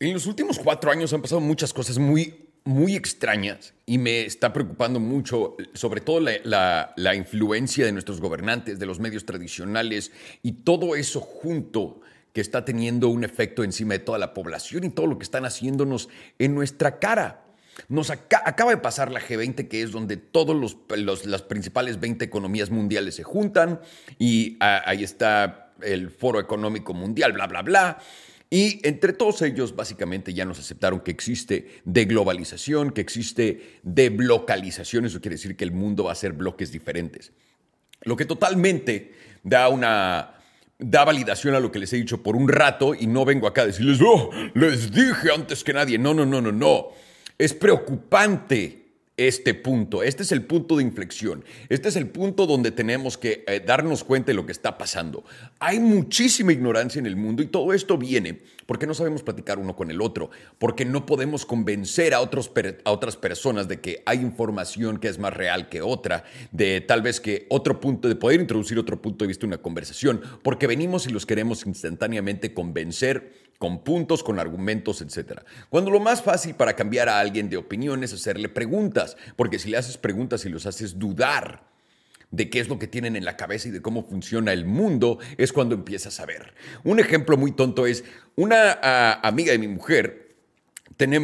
En los últimos cuatro años han pasado muchas cosas muy, muy extrañas y me está preocupando mucho, sobre todo la, la, influencia de nuestros gobernantes, de los medios tradicionales y todo eso junto que está teniendo un efecto encima de toda la población y todo lo que están haciéndonos en nuestra cara. Nos acaba de pasar la G20, que es donde todas las principales 20 economías mundiales se juntan y ah, ahí está el Foro Económico Mundial, bla, bla, bla. Y entre todos ellos, básicamente, ya nos aceptaron que existe deglobalización, que existe deblocalización. Eso quiere decir que el mundo va a ser bloques diferentes. Lo que totalmente da una da validación a lo que les he dicho por un rato y no vengo acá a decirles, oh, les dije antes que nadie. No, no, no, no, no. Es preocupante este punto. Este es el punto de inflexión. Este es el punto donde tenemos que eh, darnos cuenta de lo que está pasando. Hay muchísima ignorancia en el mundo y todo esto viene porque no sabemos platicar uno con el otro, porque no podemos convencer a, otros, a otras personas de que hay información que es más real que otra, de tal vez que otro punto, de poder introducir otro punto de vista en una conversación, porque venimos y los queremos instantáneamente convencer con puntos, con argumentos, etc. Cuando lo más fácil para cambiar a alguien de opinión es hacerle preguntas, porque si le haces preguntas y los haces dudar de qué es lo que tienen en la cabeza y de cómo funciona el mundo, es cuando empiezas a ver. Un ejemplo muy tonto es una ah, amiga de mi mujer,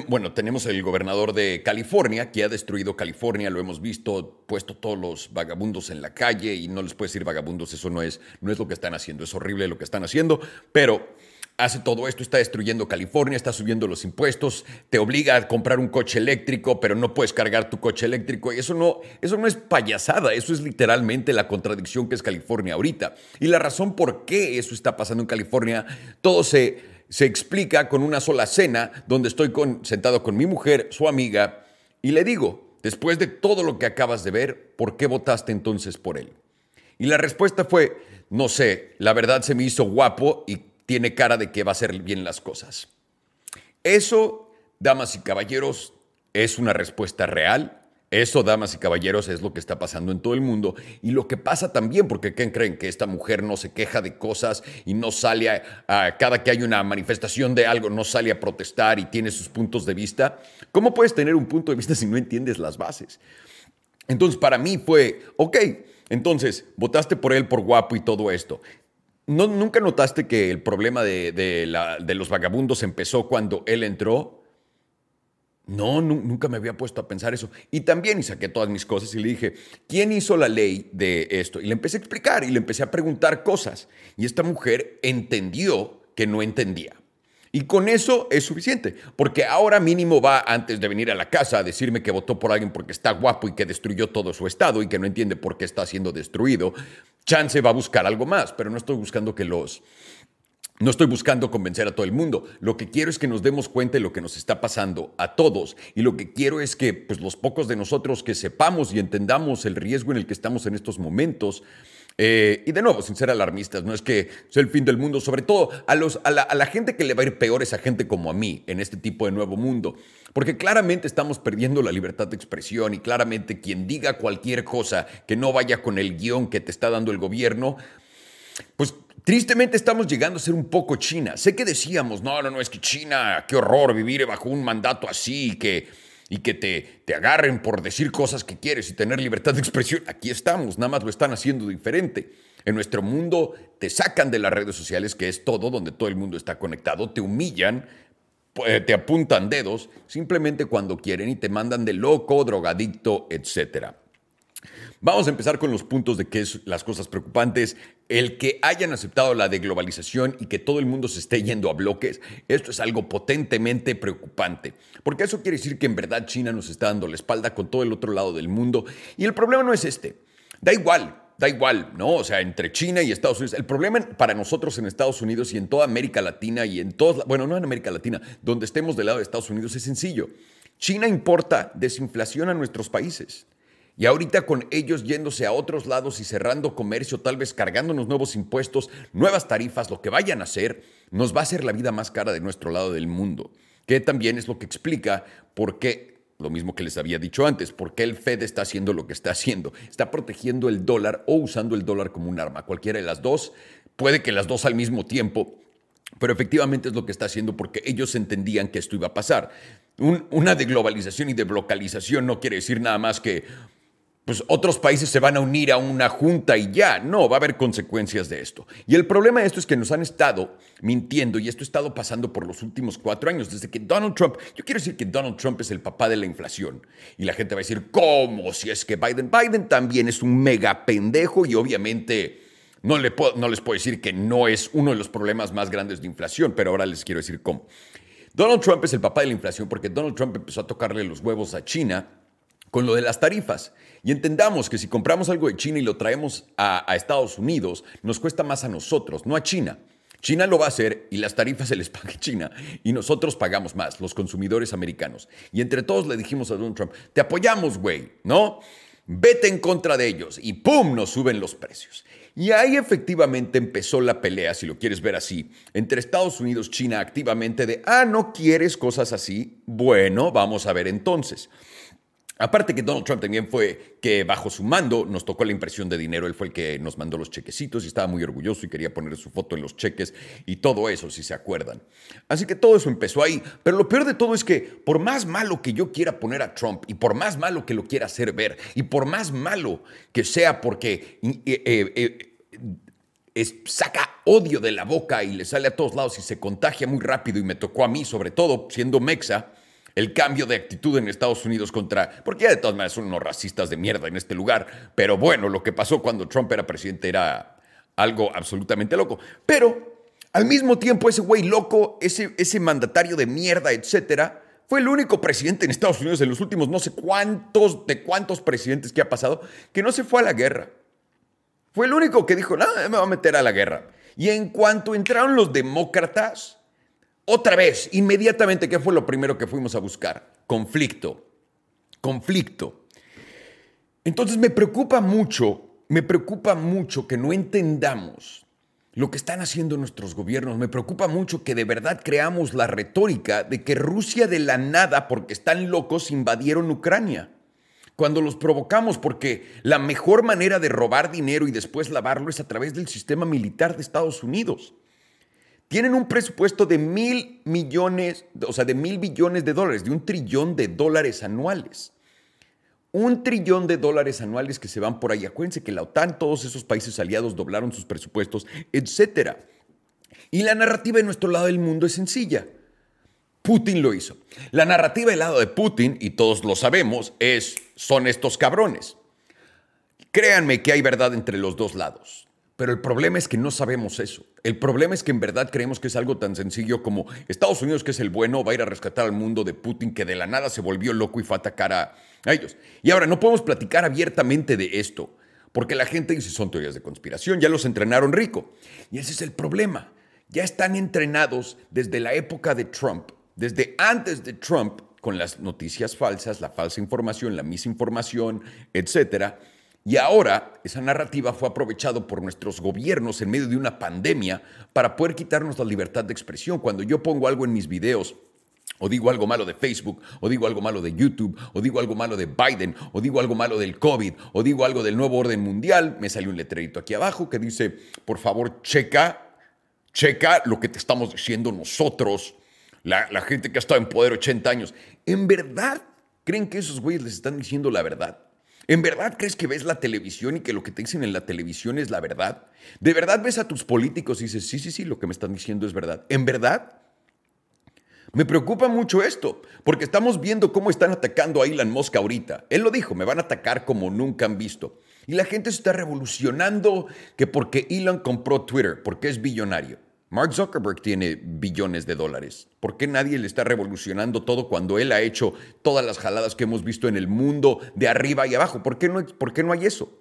bueno, tenemos el gobernador de California, que ha destruido California, lo hemos visto, puesto todos los vagabundos en la calle y no les puedes decir vagabundos, eso no es, no es lo que están haciendo, es horrible lo que están haciendo, pero hace todo esto, está destruyendo California, está subiendo los impuestos, te obliga a comprar un coche eléctrico, pero no puedes cargar tu coche eléctrico. Y eso no, eso no es payasada, eso es literalmente la contradicción que es California ahorita. Y la razón por qué eso está pasando en California, todo se, se explica con una sola cena donde estoy con, sentado con mi mujer, su amiga, y le digo, después de todo lo que acabas de ver, ¿por qué votaste entonces por él? Y la respuesta fue, no sé, la verdad se me hizo guapo y tiene cara de que va a hacer bien las cosas. Eso, damas y caballeros, es una respuesta real. Eso, damas y caballeros, es lo que está pasando en todo el mundo. Y lo que pasa también, porque ¿quién creen? Que esta mujer no se queja de cosas y no sale a, cada que hay una manifestación de algo, no sale a protestar y tiene sus puntos de vista. ¿Cómo puedes tener un punto de vista si no entiendes las bases? Entonces, para mí fue, ok, entonces, votaste por él por guapo y todo esto. ¿No, ¿Nunca notaste que el problema de, los vagabundos empezó cuando él entró? No, nunca me había puesto a pensar eso. Y también, saqué todas mis cosas y le dije, ¿quién hizo la ley de esto? Y le empecé a explicar y le empecé a preguntar cosas. Y esta mujer entendió que no entendía. Y con eso es suficiente, porque ahora mínimo va antes de venir a la casa a decirme que votó por alguien porque está guapo y que destruyó todo su estado y que no entiende por qué está siendo destruido. Chance va a buscar algo más, pero no estoy buscando que los... No estoy buscando convencer a todo el mundo. Lo que quiero es que nos demos cuenta de lo que nos está pasando a todos. Y lo que quiero es que pues, los pocos de nosotros que sepamos y entendamos el riesgo en el que estamos en estos momentos, eh, y de nuevo, sin ser alarmistas, no es que sea el fin del mundo, sobre todo a, los, a, la, gente que le va a ir peor es a gente como a mí en este tipo de nuevo mundo. Porque claramente estamos perdiendo la libertad de expresión y claramente quien diga cualquier cosa que no vaya con el guion que te está dando el gobierno, pues tristemente estamos llegando a ser un poco China. Sé que decíamos, no, no, no, es que China, qué horror vivir bajo un mandato así, que y que te, te agarren por decir cosas que quieres y tener libertad de expresión. Aquí estamos, nada más lo están haciendo diferente. En nuestro mundo te sacan de las redes sociales, que es todo, donde todo el mundo está conectado, te humillan, pues, te apuntan dedos, simplemente cuando quieren y te mandan de loco, drogadicto, etcétera. Vamos a empezar con los puntos de qué es las cosas preocupantes. El que hayan aceptado la deglobalización y que todo el mundo se esté yendo a bloques, esto es algo potentemente preocupante, porque eso quiere decir que en verdad China nos está dando la espalda con todo el otro lado del mundo. Y el problema no es este. Da igual, da igual, ¿no? O sea, entre China y Estados Unidos. El problema para nosotros en Estados Unidos y en toda América Latina y en todos, bueno, no en América Latina, donde estemos del lado de Estados Unidos es sencillo. China importa desinflación a nuestros países. Y ahorita con ellos yéndose a otros lados y cerrando comercio, tal vez cargándonos nuevos impuestos, nuevas tarifas, lo que vayan a hacer, nos va a hacer la vida más cara de nuestro lado del mundo. Que también es lo que explica por qué, lo mismo que les había dicho antes, por qué el Fed está haciendo lo que está haciendo. Está protegiendo el dólar o usando el dólar como un arma. Cualquiera de las dos, puede que las dos al mismo tiempo pero efectivamente es lo que está haciendo porque ellos entendían que esto iba a pasar. una deglobalización y deblocalización no quiere decir nada más que pues otros países se van a unir a una junta y ya. No, va a haber consecuencias de esto. Y el problema de esto es que nos han estado mintiendo y esto ha estado pasando por los últimos cuatro años, desde que Donald Trump, yo quiero decir que Donald Trump es el papá de la inflación. Y la gente va a decir, ¿cómo? Si es que Biden, Biden también es un mega pendejo y obviamente no, le no les puedo decir que no es uno de los problemas más grandes de inflación, pero ahora les quiero decir cómo. Donald Trump es el papá de la inflación porque Donald Trump empezó a tocarle los huevos a China con lo de las tarifas. Y entendamos que si compramos algo de China y lo traemos a, Estados Unidos, nos cuesta más a nosotros, no a China. China lo va a hacer y las tarifas se les paga a China y nosotros pagamos más, los consumidores americanos. Y entre todos le dijimos a Donald Trump, te apoyamos, güey, ¿no? Vete en contra de ellos y ¡pum! nos suben los precios. Y ahí efectivamente empezó la pelea, si lo quieres ver así, entre Estados Unidos China activamente de, ah, ¿no quieres cosas así? Bueno, vamos a ver entonces. Aparte que Donald Trump también fue que bajo su mando nos tocó la impresión de dinero, él fue el que nos mandó los chequecitos y estaba muy orgulloso y quería poner su foto en los cheques y todo eso, si se acuerdan. Así que todo eso empezó ahí, pero lo peor de todo es que por más malo que yo quiera poner a Trump y por más malo que lo quiera hacer ver y por más malo que sea porque eh, eh, saca odio de la boca y le sale a todos lados y se contagia muy rápido y me tocó a mí, sobre todo siendo mexa, el cambio de actitud en Estados Unidos contra, porque ya de todas maneras son unos racistas de mierda en este lugar, pero bueno, lo que pasó cuando Trump era presidente era algo absolutamente loco. Pero al mismo tiempo ese güey loco, ese, ese mandatario de mierda, etcétera, fue el único presidente en Estados Unidos en los últimos no sé cuántos, de cuántos presidentes que ha pasado, que no se fue a la guerra. Fue el único que dijo, no, me voy a meter a la guerra. Y en cuanto entraron los demócratas, otra vez, inmediatamente, ¿qué fue lo primero que fuimos a buscar? Conflicto. Conflicto. Entonces me preocupa mucho, me preocupa mucho que no entendamos lo que están haciendo nuestros gobiernos. Me preocupa mucho que de verdad creamos la retórica de que Rusia de la nada, porque están locos, invadieron Ucrania. Cuando los provocamos, porque la mejor manera de robar dinero y después lavarlo es a través del sistema militar de Estados Unidos. Tienen un presupuesto de mil millones, o sea, de mil billones de dólares, de un trillón de dólares anuales. Un trillón de dólares anuales que se van por ahí. Acuérdense que la OTAN, todos esos países aliados doblaron sus presupuestos, etc. Y la narrativa de nuestro lado del mundo es sencilla. Putin lo hizo. La narrativa del lado de Putin, y todos lo sabemos, es son estos cabrones. Créanme que hay verdad entre los dos lados. Pero el problema es que no sabemos eso. El problema es que en verdad creemos que es algo tan sencillo como Estados Unidos, que es el bueno, va a ir a rescatar al mundo de Putin, que de la nada se volvió loco y fue a atacar a, ellos. Y ahora, no podemos platicar abiertamente de esto, porque la gente dice son teorías de conspiración, ya los entrenaron rico. Y ese es el problema. Ya están entrenados desde la época de Trump, desde antes de Trump, con las noticias falsas, la falsa información, la misinformación, etcétera y ahora esa narrativa fue aprovechado por nuestros gobiernos en medio de una pandemia para poder quitarnos la libertad de expresión. Cuando yo pongo algo en mis videos, o digo algo malo de Facebook, o digo algo malo de YouTube, o digo algo malo de Biden, o digo algo malo del COVID, o digo algo del nuevo orden mundial, me sale un letrerito aquí abajo que dice, por favor, checa, checa lo que te estamos diciendo nosotros, la, la gente que ha estado en poder 80 años. ¿En verdad creen que esos güeyes les están diciendo la verdad? ¿En verdad crees que ves la televisión y que lo que te dicen en la televisión es la verdad? ¿De verdad ves a tus políticos y dices, sí, sí, sí, lo que me están diciendo es verdad? ¿En verdad? Me preocupa mucho esto, porque estamos viendo cómo están atacando a Elon Musk ahorita. Él lo dijo, me van a atacar como nunca han visto. Y la gente se está revolucionando que porque Elon compró Twitter, porque es billonario. Mark Zuckerberg tiene billones de dólares. ¿Por qué nadie le está revolucionando todo cuando él ha hecho todas las jaladas que hemos visto en el mundo de arriba y abajo? ¿Por qué no, por qué no hay eso?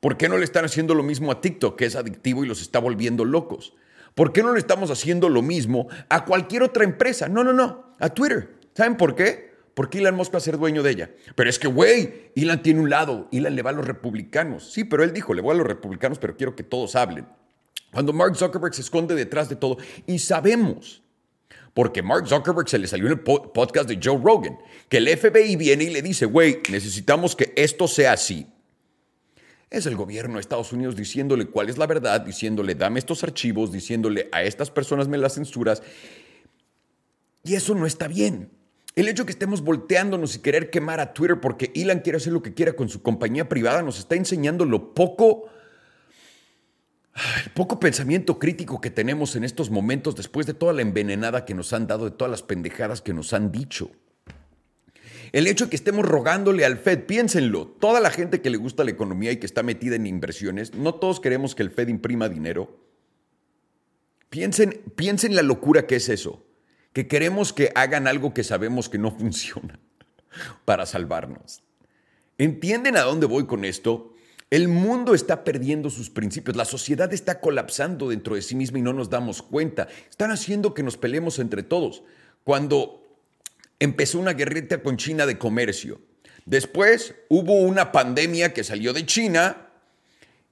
¿Por qué no le están haciendo lo mismo a TikTok, que es adictivo y los está volviendo locos? ¿Por qué no le estamos haciendo lo mismo a cualquier otra empresa? No, no, no, a Twitter. ¿Saben por qué? Porque Elon Musk va a ser dueño de ella. Pero es que, güey, Elon tiene un lado, Elon le va a los republicanos. Sí, pero él dijo, le voy a los republicanos, pero quiero que todos hablen. Cuando Mark Zuckerberg se esconde detrás de todo. Y sabemos, porque Mark Zuckerberg se le salió en el podcast de Joe Rogan, que el FBI viene y le dice, güey, necesitamos que esto sea así. Es el gobierno de Estados Unidos diciéndole cuál es la verdad, diciéndole dame estos archivos, diciéndole a estas personas me las censuras. Y eso no está bien. El hecho de que estemos volteándonos y querer quemar a Twitter porque Elon quiere hacer lo que quiera con su compañía privada nos está enseñando lo poco, el poco pensamiento crítico que tenemos en estos momentos después de toda la envenenada que nos han dado, de todas las pendejadas que nos han dicho. El hecho de que estemos rogándole al Fed, piénsenlo, toda la gente que le gusta la economía y que está metida en inversiones, no todos queremos que el Fed imprima dinero. Piensen, piensen la locura que es eso que queremos que hagan algo que sabemos que no funciona para salvarnos. ¿Entienden a dónde voy con esto? El mundo está perdiendo sus principios, la sociedad está colapsando dentro de sí misma y no nos damos cuenta. Están haciendo que nos peleemos entre todos. Cuando empezó una guerrita con China de comercio, después hubo una pandemia que salió de China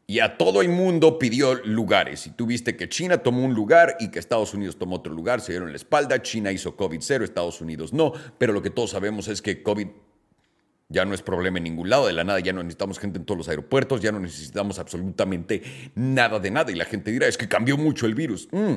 y a todo el mundo pidió lugares. Y tú viste que China tomó un lugar y que Estados Unidos tomó otro lugar, se dieron la espalda, China hizo COVID cero, Estados Unidos no, pero lo que todos sabemos es que COVID ya no es problema en ningún lado, de la nada ya no necesitamos gente en todos los aeropuertos, ya no necesitamos absolutamente nada de nada. Y la gente dirá, es que cambió mucho el virus. Mm.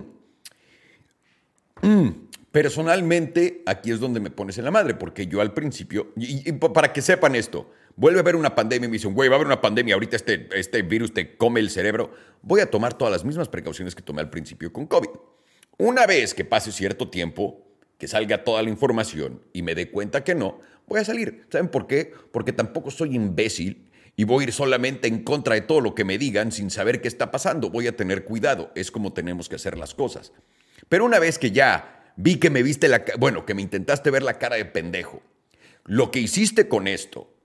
Mm. Personalmente, aquí es donde me pones en la madre, porque yo al principio, y para que sepan esto, vuelve a haber una pandemia y me dicen, güey, va a haber una pandemia, ahorita este, este virus te come el cerebro, voy a tomar todas las mismas precauciones que tomé al principio con COVID. Una vez que pase cierto tiempo, que salga toda la información y me dé cuenta que no, voy a salir. ¿Saben por qué? Porque tampoco soy imbécil y voy a ir solamente en contra de todo lo que me digan sin saber qué está pasando. Voy a tener cuidado, es como tenemos que hacer las cosas. Pero una vez que ya vi que me viste la, bueno, que me intentaste ver la cara de pendejo, lo que hiciste con esto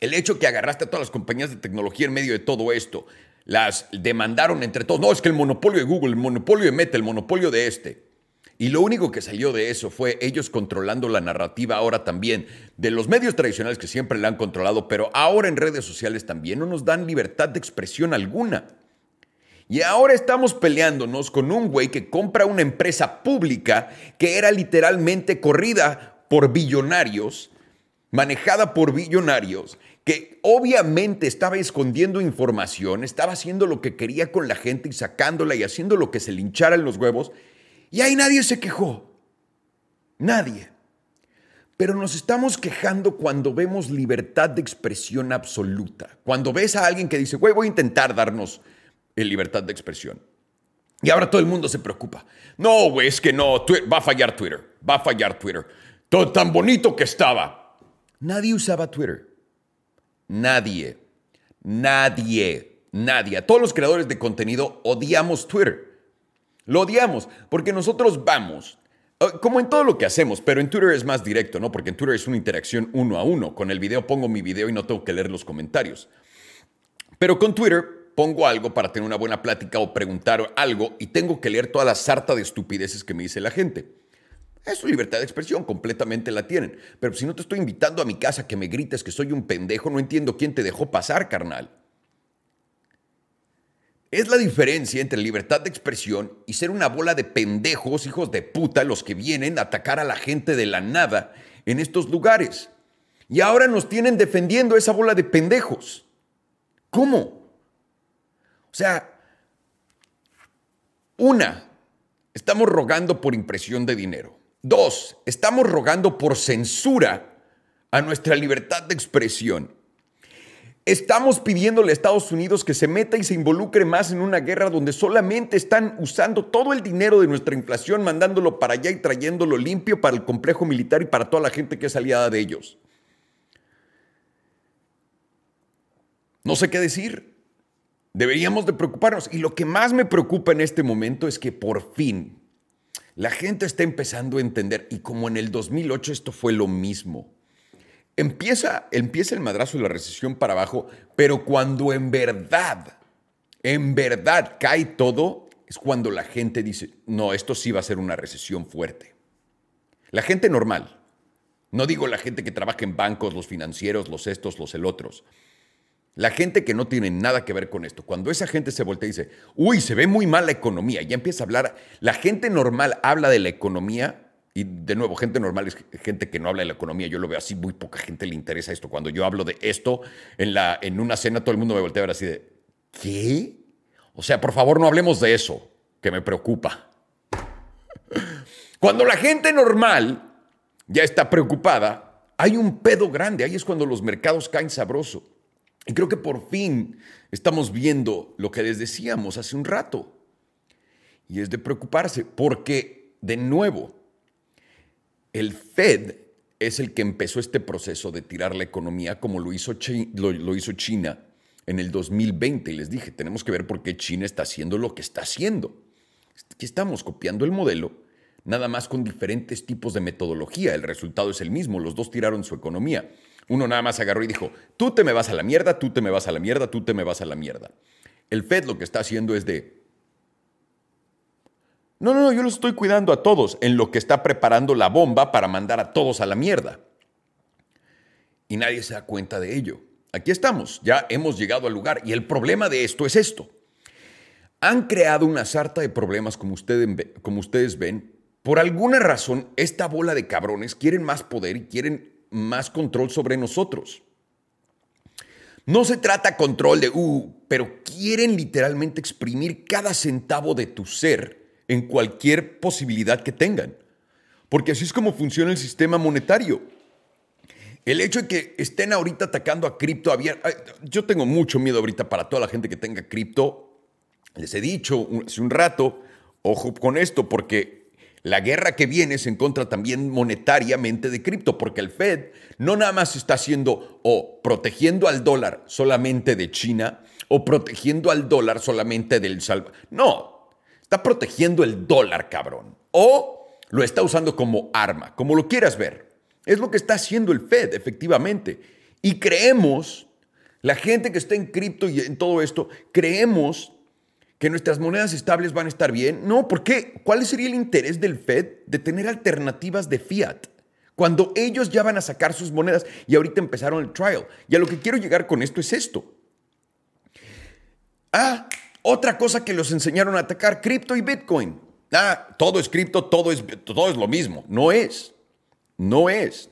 el hecho que agarraste a todas las compañías de tecnología en medio de todo esto, las demandaron entre todos. No, es que el monopolio de Google, el monopolio de Meta, el monopolio de este. Y lo único que salió de eso fue ellos controlando la narrativa ahora también de los medios tradicionales que siempre la han controlado, pero ahora en redes sociales también no nos dan libertad de expresión alguna. Y ahora estamos peleándonos con un güey que compra una empresa pública que era literalmente corrida por billonarios, manejada por billonarios, que obviamente estaba escondiendo información, estaba haciendo lo que quería con la gente y sacándola y haciendo lo que se le hincharan los huevos, y ahí nadie se quejó. Nadie. Pero nos estamos quejando cuando vemos libertad de expresión absoluta. Cuando ves a alguien que dice, güey, voy a intentar darnos libertad de expresión. Y ahora todo el mundo se preocupa. No, güey, es que no, va a fallar Twitter, va a fallar Twitter. Todo tan bonito que estaba. Nadie usaba Twitter. Nadie, nadie, nadie. todos los creadores de contenido odiamos Twitter. Lo odiamos porque nosotros vamos, eh, como en todo lo que hacemos, pero en Twitter es más directo, ¿no? Porque en Twitter es una interacción uno a uno. Con el video pongo mi video y no tengo que leer los comentarios. Pero con Twitter pongo algo para tener una buena plática o preguntar algo y tengo que leer toda la sarta de estupideces que me dice la gente. Es su libertad de expresión, completamente la tienen. Pero si no te estoy invitando a mi casa que me grites que soy un pendejo, no entiendo quién te dejó pasar, carnal. Es la diferencia entre libertad de expresión y ser una bola de pendejos, hijos de puta, los que vienen a atacar a la gente de la nada en estos lugares. Y ahora nos tienen defendiendo esa bola de pendejos. ¿Cómo? O sea, una, estamos rogando por impresión de dinero. Dos, estamos rogando por censura a nuestra libertad de expresión. Estamos pidiéndole a Estados Unidos que se meta y se involucre más en una guerra donde solamente están usando todo el dinero de nuestra inflación, mandándolo para allá y trayéndolo limpio para el complejo militar y para toda la gente que es aliada de ellos. No sé qué decir. Deberíamos de preocuparnos. Y lo que más me preocupa en este momento es que por fin la gente está empezando a entender, y como en el 2008 esto fue lo mismo. Empieza, empieza el madrazo de la recesión para abajo, pero cuando en verdad, en verdad cae todo, es cuando la gente dice, no, esto sí va a ser una recesión fuerte. La gente normal, no digo la gente que trabaja en bancos, los financieros, los estos, los el otros. La gente que no tiene nada que ver con esto, cuando esa gente se voltea y dice, uy, se ve muy mal la economía, ya empieza a hablar, la gente normal habla de la economía y de nuevo, gente normal es gente que no habla de la economía. Yo lo veo así, muy poca gente le interesa esto. Cuando yo hablo de esto en, la, en una cena, todo el mundo me voltea a ver así de, ¿qué? O sea, por favor, no hablemos de eso, que me preocupa. Cuando la gente normal ya está preocupada, hay un pedo grande. Ahí es cuando los mercados caen sabroso. Y creo que por fin estamos viendo lo que les decíamos hace un rato. Y es de preocuparse, porque, de nuevo, el Fed es el que empezó este proceso de tirar la economía como lo hizo, China en el 2020. Y les dije, tenemos que ver por qué China está haciendo lo que está haciendo. Aquí estamos copiando el modelo, nada más con diferentes tipos de metodología. El resultado es el mismo, los dos tiraron su economía. Uno nada más agarró y dijo, tú te me vas a la mierda, tú te me vas a la mierda, tú te me vas a la mierda. El Fed lo que está haciendo es de, no, no, no, yo los estoy cuidando a todos en lo que está preparando la bomba para mandar a todos a la mierda. Y nadie se da cuenta de ello. Aquí estamos, ya hemos llegado al lugar. Y el problema de esto es esto. Han creado una sarta de problemas, como, como ustedes ven. Por alguna razón, esta bola de cabrones quieren más poder y quieren más control sobre nosotros. No se trata control de, uh, pero quieren literalmente exprimir cada centavo de tu ser en cualquier posibilidad que tengan. Porque así es como funciona el sistema monetario. El hecho de que estén ahorita atacando a cripto abierto, yo tengo mucho miedo ahorita para toda la gente que tenga cripto. Les he dicho hace un rato, ojo con esto, porque la guerra que viene se encuentra también monetariamente de cripto, porque el Fed no nada más está haciendo o protegiendo al dólar solamente de China o protegiendo al dólar solamente del Salvador. No, Está protegiendo el dólar, cabrón. O lo está usando como arma, como lo quieras ver. Es lo que está haciendo el Fed, efectivamente. Y creemos, la gente que está en cripto y en todo esto, creemos que nuestras monedas estables van a estar bien. No, ¿por qué? ¿Cuál sería el interés del Fed de tener alternativas de fiat? Cuando ellos ya van a sacar sus monedas y ahorita empezaron el trial. Y a lo que quiero llegar con esto es esto. Ah, otra cosa que los enseñaron a atacar, cripto y Bitcoin. Ah, todo es cripto, todo es, todo es lo mismo. No es. No es.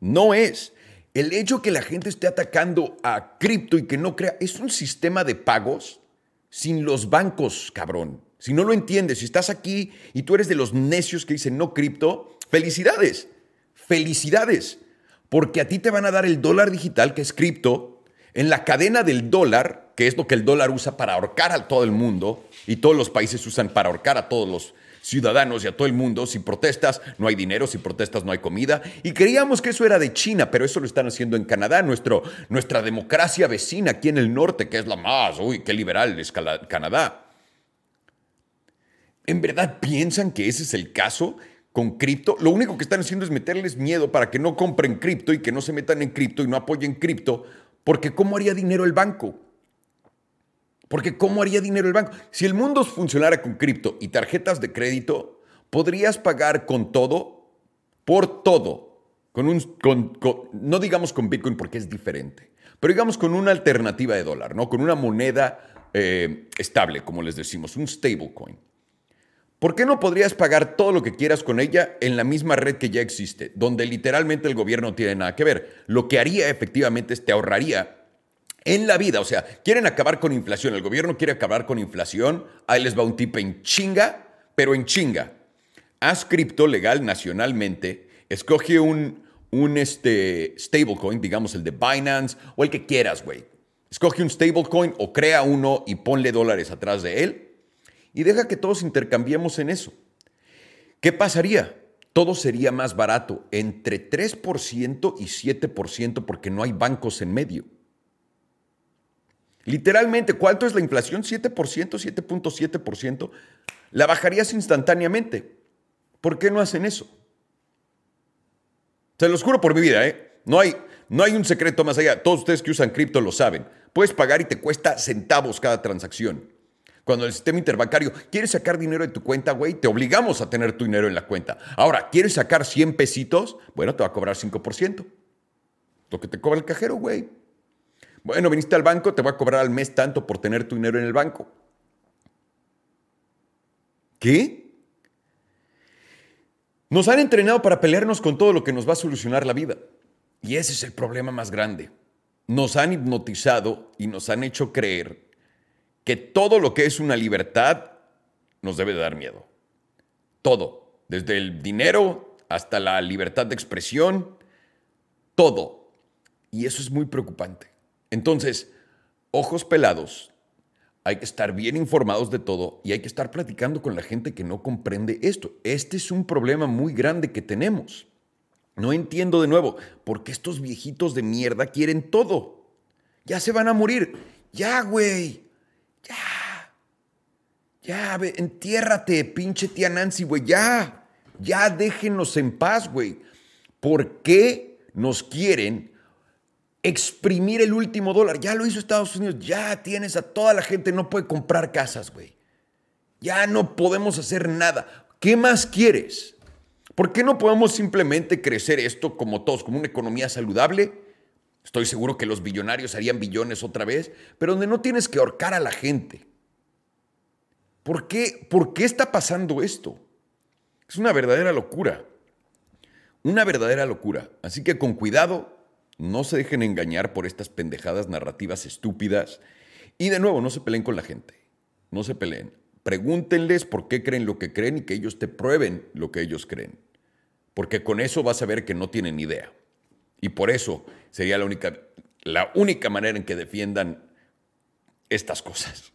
No es. El hecho que la gente esté atacando a cripto y que no crea, es un sistema de pagos sin los bancos, cabrón. Si no lo entiendes, si estás aquí y tú eres de los necios que dicen no cripto, felicidades. Felicidades. Porque a ti te van a dar el dólar digital, que es cripto, en la cadena del dólar que es lo que el dólar usa para ahorcar a todo el mundo y todos los países usan para ahorcar a todos los ciudadanos y a todo el mundo. Si protestas, no hay dinero, si protestas, no hay comida. Y creíamos que eso era de China, pero eso lo están haciendo en Canadá, nuestro, nuestra democracia vecina aquí en el norte, que es la más, uy, qué liberal es Canadá. ¿En verdad piensan que ese es el caso? con cripto, lo único que están haciendo es meterles miedo para que no compren cripto y que no se metan en cripto y no apoyen cripto, porque ¿cómo haría dinero el banco? Porque ¿cómo haría dinero el banco? Si el mundo funcionara con cripto y tarjetas de crédito, podrías pagar con todo, por todo, con un, no digamos con Bitcoin porque es diferente, pero digamos con una alternativa de dólar, ¿no? Con una moneda eh, estable, como les decimos, un stablecoin. ¿Por qué no podrías pagar todo lo que quieras con ella en la misma red que ya existe, donde literalmente el gobierno no tiene nada que ver? Lo que haría efectivamente es te ahorraría en la vida. O sea, quieren acabar con inflación. El gobierno quiere acabar con inflación. Ahí les va un tip en chinga, pero en chinga. Haz cripto legal nacionalmente. Escoge un, un este, stablecoin, digamos el de Binance o el que quieras, güey. Escoge un stablecoin o crea uno y ponle dólares atrás de él y deja que todos intercambiemos en eso. ¿Qué pasaría? Todo sería más barato, entre 3% y 7% porque no hay bancos en medio. Literalmente, ¿cuánto es la inflación? 7%, 7.7%. La bajarías instantáneamente. ¿Por qué no hacen eso? Se los juro por mi vida, ¿eh? No hay, no hay un secreto más allá. Todos ustedes que usan cripto lo saben. Puedes pagar y te cuesta centavos cada transacción. Cuando el sistema interbancario quiere sacar dinero de tu cuenta, güey, te obligamos a tener tu dinero en la cuenta. Ahora, ¿quieres sacar 100 pesitos? Bueno, te va a cobrar 5%. Lo que te cobra el cajero, güey. Bueno, viniste al banco, te voy a cobrar al mes tanto por tener tu dinero en el banco. ¿Qué? Nos han entrenado para pelearnos con todo lo que nos va a solucionar la vida. Y ese es el problema más grande. Nos han hipnotizado y nos han hecho creer que todo lo que es una libertad nos debe dar miedo. Todo, desde el dinero hasta la libertad de expresión, todo. Y eso es muy preocupante. Entonces, ojos pelados, hay que estar bien informados de todo y hay que estar platicando con la gente que no comprende esto. Este es un problema muy grande que tenemos. No entiendo de nuevo por qué estos viejitos de mierda quieren todo. Ya se van a morir. Ya, güey. Ya. Ya, entiérrate, pinche tía Nancy, güey. Ya. Ya déjenos en paz, güey. ¿Por qué nos quieren exprimir el último dólar. Ya lo hizo Estados Unidos, ya tienes a toda la gente, no puede comprar casas, güey. Ya no podemos hacer nada. ¿Qué más quieres? ¿Por qué no podemos simplemente crecer esto como todos, como una economía saludable? Estoy seguro que los billonarios harían billones otra vez, pero donde no tienes que ahorcar a la gente. ¿Por qué, ¿Por qué está pasando esto? Es una verdadera locura. Una verdadera locura. Así que con cuidado, no se dejen engañar por estas pendejadas narrativas estúpidas. Y de nuevo, no se peleen con la gente. No se peleen. Pregúntenles por qué creen lo que creen y que ellos te prueben lo que ellos creen. Porque con eso vas a ver que no tienen idea. Y por eso sería la única, la única manera en que defiendan estas cosas.